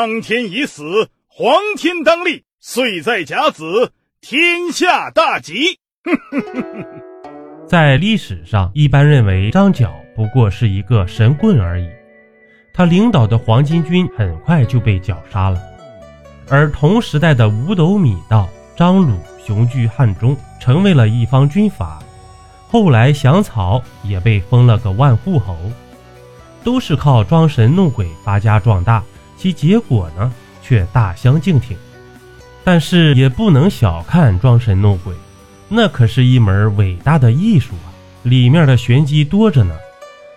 苍天已死，黄天当立，岁在甲子，天下大吉。在历史上，一般认为张角不过是一个神棍而已。他领导的黄巾军很快就被绞杀了，而同时代的五斗米道张鲁雄居汉中，成为了一方军阀。后来降曹也被封了个万户侯，都是靠装神弄鬼发家壮大。其结果呢，却大相径庭。但是也不能小看装神弄鬼，那可是一门伟大的艺术啊，里面的玄机多着呢。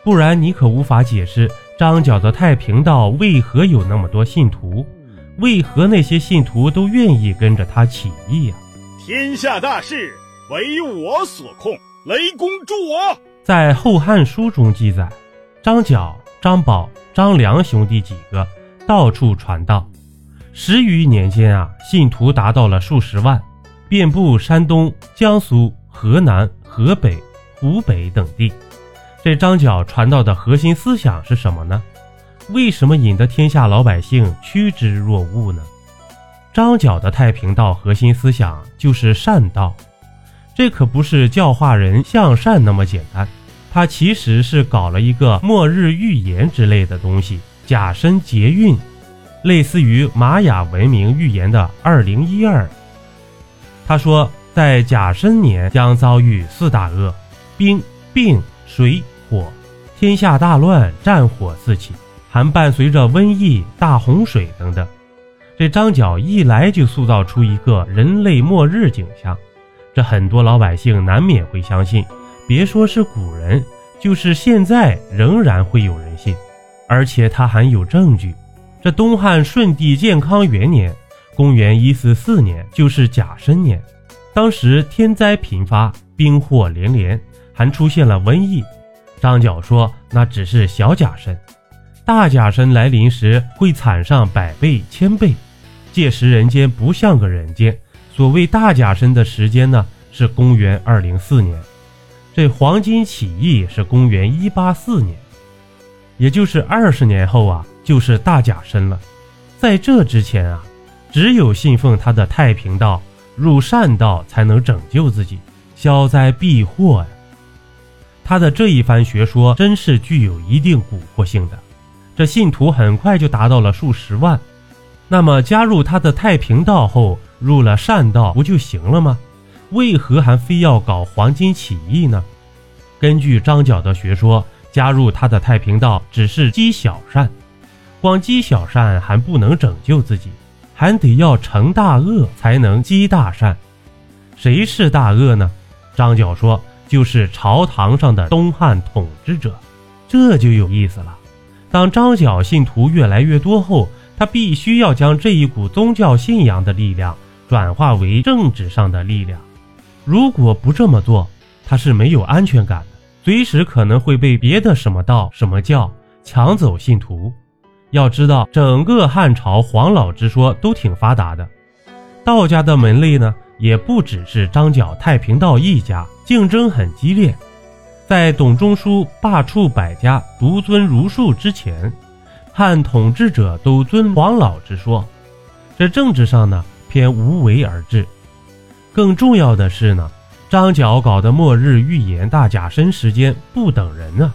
不然你可无法解释张角的太平道为何有那么多信徒，为何那些信徒都愿意跟着他起义呀？天下大事为我所控，雷公助我。在《后汉书》中记载，张角、张宝、张良兄弟几个。到处传道，十余年间啊，信徒达到了数十万，遍布山东、江苏、河南、河北、湖北等地。这张角传道的核心思想是什么呢？为什么引得天下老百姓趋之若鹜呢？张角的太平道核心思想就是善道，这可不是教化人向善那么简单，他其实是搞了一个末日预言之类的东西。甲申劫运，类似于玛雅文明预言的二零一二。他说，在甲申年将遭遇四大恶：兵、病、水、火，天下大乱，战火四起，还伴随着瘟疫、大洪水等等。这张角一来就塑造出一个人类末日景象，这很多老百姓难免会相信。别说是古人，就是现在，仍然会有人信。而且他还有证据，这东汉顺帝建康元年，公元一四四年，就是甲申年，当时天灾频发，兵祸连连，还出现了瘟疫。张角说那只是小甲申，大甲申来临时会惨上百倍千倍，届时人间不像个人间。所谓大甲申的时间呢，是公元二零四年，这黄巾起义是公元一八四年。也就是二十年后啊，就是大甲申了。在这之前啊，只有信奉他的太平道、入善道，才能拯救自己、消灾避祸呀。他的这一番学说真是具有一定蛊惑性的。这信徒很快就达到了数十万。那么加入他的太平道后，入了善道不就行了吗？为何还非要搞黄巾起义呢？根据张角的学说。加入他的太平道只是积小善，光积小善还不能拯救自己，还得要成大恶才能积大善。谁是大恶呢？张角说，就是朝堂上的东汉统治者。这就有意思了。当张角信徒越来越多后，他必须要将这一股宗教信仰的力量转化为政治上的力量。如果不这么做，他是没有安全感的。随时可能会被别的什么道、什么教抢走信徒。要知道，整个汉朝黄老之说都挺发达的，道家的门类呢，也不只是张角太平道一家，竞争很激烈。在董仲舒罢黜百家，独尊儒术之前，汉统治者都尊黄老之说。这政治上呢，偏无为而治。更重要的是呢。张角搞的末日预言大甲申时间不等人啊！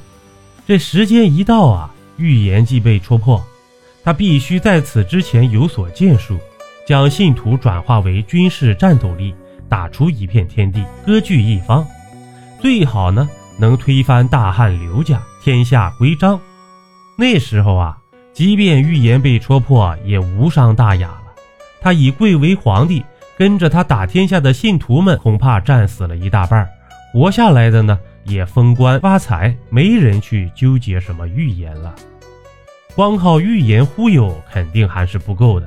这时间一到啊，预言即被戳破，他必须在此之前有所建树，将信徒转化为军事战斗力，打出一片天地，割据一方，最好呢能推翻大汉刘家，天下归张。那时候啊，即便预言被戳破，也无伤大雅了。他已贵为皇帝。跟着他打天下的信徒们恐怕战死了一大半，活下来的呢也封官发财，没人去纠结什么预言了。光靠预言忽悠肯定还是不够的，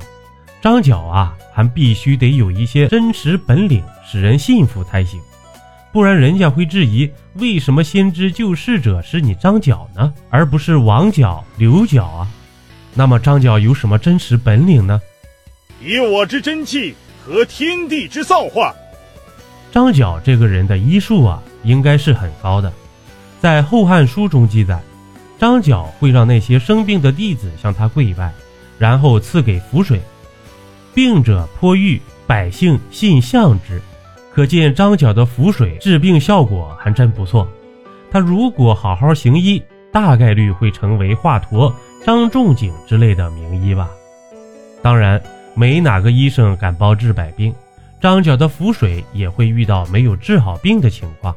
张角啊还必须得有一些真实本领，使人信服才行，不然人家会质疑为什么先知救世者是你张角呢，而不是王角、刘角啊？那么张角有什么真实本领呢？以我之真气。和天地之造化，张角这个人的医术啊，应该是很高的。在《后汉书》中记载，张角会让那些生病的弟子向他跪拜，然后赐给符水，病者颇愈，百姓信向之。可见张角的符水治病效果还真不错。他如果好好行医，大概率会成为华佗、张仲景之类的名医吧。当然，没哪个医生敢包治百病，张角的符水也会遇到没有治好病的情况。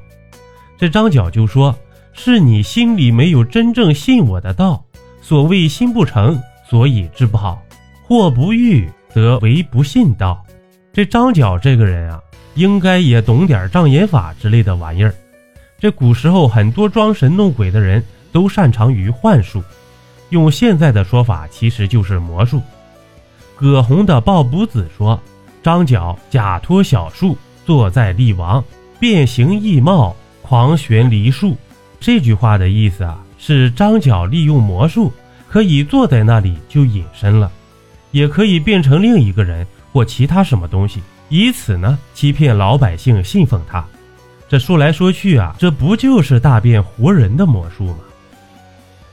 这张角就说：“是你心里没有真正信我的道。所谓心不诚，所以治不好。或不愈，则为不信道。”这张角这个人啊，应该也懂点障眼法之类的玩意儿。这古时候很多装神弄鬼的人都擅长于幻术，用现在的说法，其实就是魔术。葛洪的《抱卜子》说：“张角假托小术，坐在立王，变形异貌。”狂旋梨树，这句话的意思啊，是张角利用魔术，可以坐在那里就隐身了，也可以变成另一个人或其他什么东西，以此呢欺骗老百姓信奉他。这说来说去啊，这不就是大变活人的魔术吗？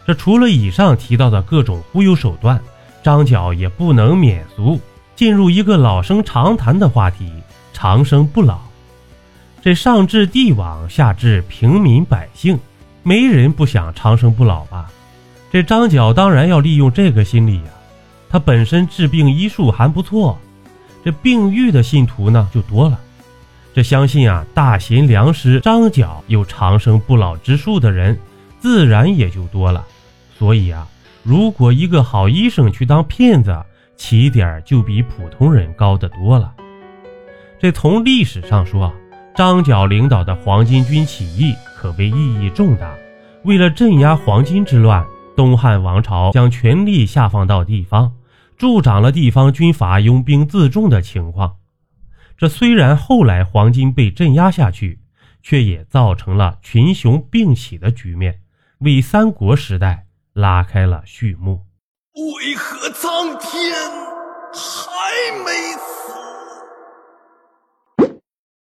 这除了以上提到的各种忽悠手段，张角也不能免俗，进入一个老生常谈的话题：长生不老。这上至帝王，下至平民百姓，没人不想长生不老吧？这张角当然要利用这个心理呀。他本身治病医术还不错，这病愈的信徒呢就多了。这相信啊，大贤良师张角有长生不老之术的人，自然也就多了。所以啊，如果一个好医生去当骗子，起点就比普通人高得多了。这从历史上说。张角领导的黄巾军起义可谓意义重大。为了镇压黄巾之乱，东汉王朝将权力下放到地方，助长了地方军阀拥兵自重的情况。这虽然后来黄巾被镇压下去，却也造成了群雄并起的局面，为三国时代拉开了序幕。为何苍天还没死？